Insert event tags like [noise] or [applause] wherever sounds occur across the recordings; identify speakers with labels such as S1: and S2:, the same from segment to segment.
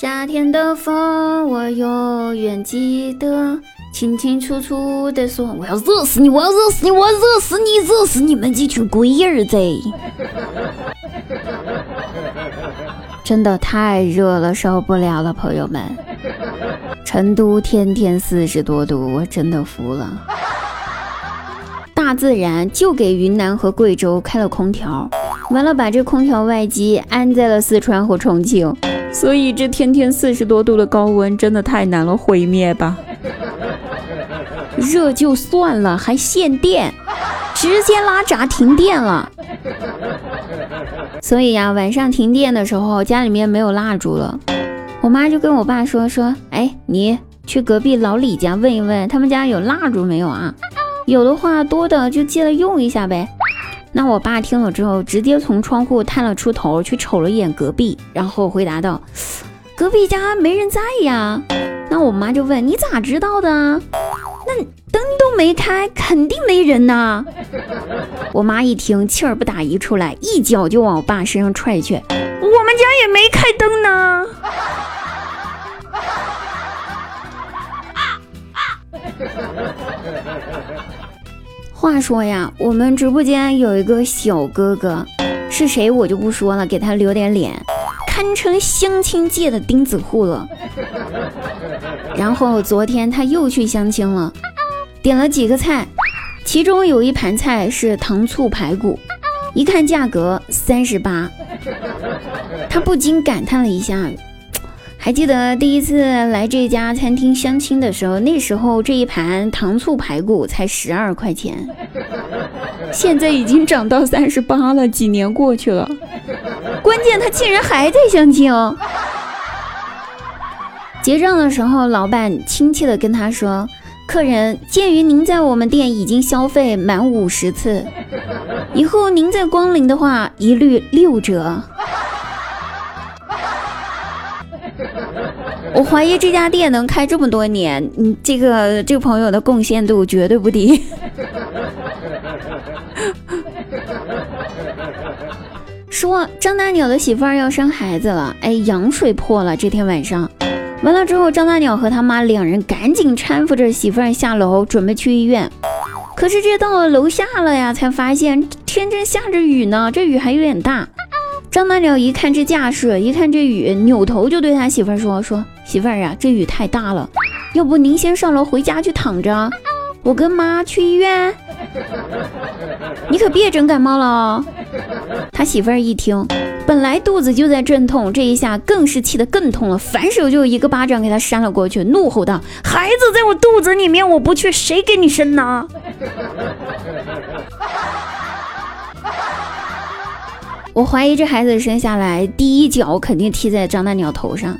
S1: 夏天的风，我永远记得，清清楚楚的说，我要热死你，我要热死你，我要热死你，热死你们这群龟儿子！[laughs] 真的太热了，受不了了，朋友们。成都天天四十多度，我真的服了。大自然就给云南和贵州开了空调，完了把这空调外机安在了四川和重庆。所以这天天四十多度的高温真的太难了，毁灭吧！热就算了，还限电，直接拉闸停电了。所以呀，晚上停电的时候，家里面没有蜡烛了，我妈就跟我爸说说，哎，你去隔壁老李家问一问，他们家有蜡烛没有啊？有的话多的就借来用一下呗。那我爸听了之后，直接从窗户探了出头去瞅了一眼隔壁，然后回答道：“隔壁家没人在呀。”那我妈就问：“你咋知道的？那灯都没开，肯定没人呐。”我妈一听，气儿不打一处来，一脚就往我爸身上踹去：“我们家也没开灯话说呀，我们直播间有一个小哥哥，是谁我就不说了，给他留点脸，堪称相亲界的钉子户了。[laughs] 然后昨天他又去相亲了，点了几个菜，其中有一盘菜是糖醋排骨，一看价格三十八，他不禁感叹了一下。还记得第一次来这家餐厅相亲的时候，那时候这一盘糖醋排骨才十二块钱，[laughs] 现在已经涨到三十八了。几年过去了，关键他竟然还在相亲哦。结账的时候，老板亲切的跟他说：“客人，鉴于您在我们店已经消费满五十次，以后您再光临的话，一律六折。”我怀疑这家店能开这么多年，嗯，这个这个朋友的贡献度绝对不低。[laughs] 说张大鸟的媳妇儿要生孩子了，哎，羊水破了。这天晚上，完了之后，张大鸟和他妈两人赶紧搀扶着媳妇儿下楼，准备去医院。可是这到了楼下了呀，才发现天正下着雨呢，这雨还有点大。张大鸟一看这架势，一看这雨，扭头就对他媳妇儿说：“说媳妇儿啊，这雨太大了，要不您先上楼回家去躺着，我跟妈去医院。你可别整感冒了哦。”他媳妇儿一听，本来肚子就在阵痛，这一下更是气得更痛了，反手就一个巴掌给他扇了过去，怒吼道：“孩子在我肚子里面，我不去，谁给你生呢？”我怀疑这孩子生下来第一脚肯定踢在张大鸟头上。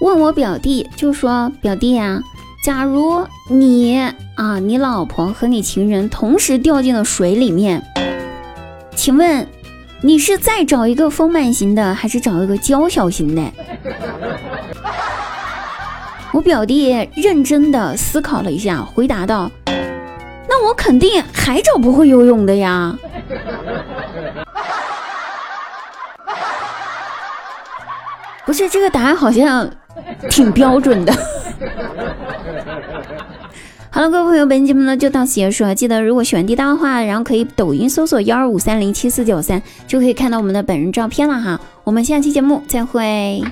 S1: 问我表弟就说：“表弟呀，假如你啊，你老婆和你情人同时掉进了水里面，请问你是再找一个丰满型的，还是找一个娇小型的？” [laughs] 我表弟认真的思考了一下，回答道。那我肯定还找不会游泳的呀！不是这个答案好像挺标准的。[laughs] 好了，各位朋友，本期节目呢就到此结束了。记得如果喜欢滴答的话，然后可以抖音搜索幺二五三零七四九三，就可以看到我们的本人照片了哈。我们下期节目再会。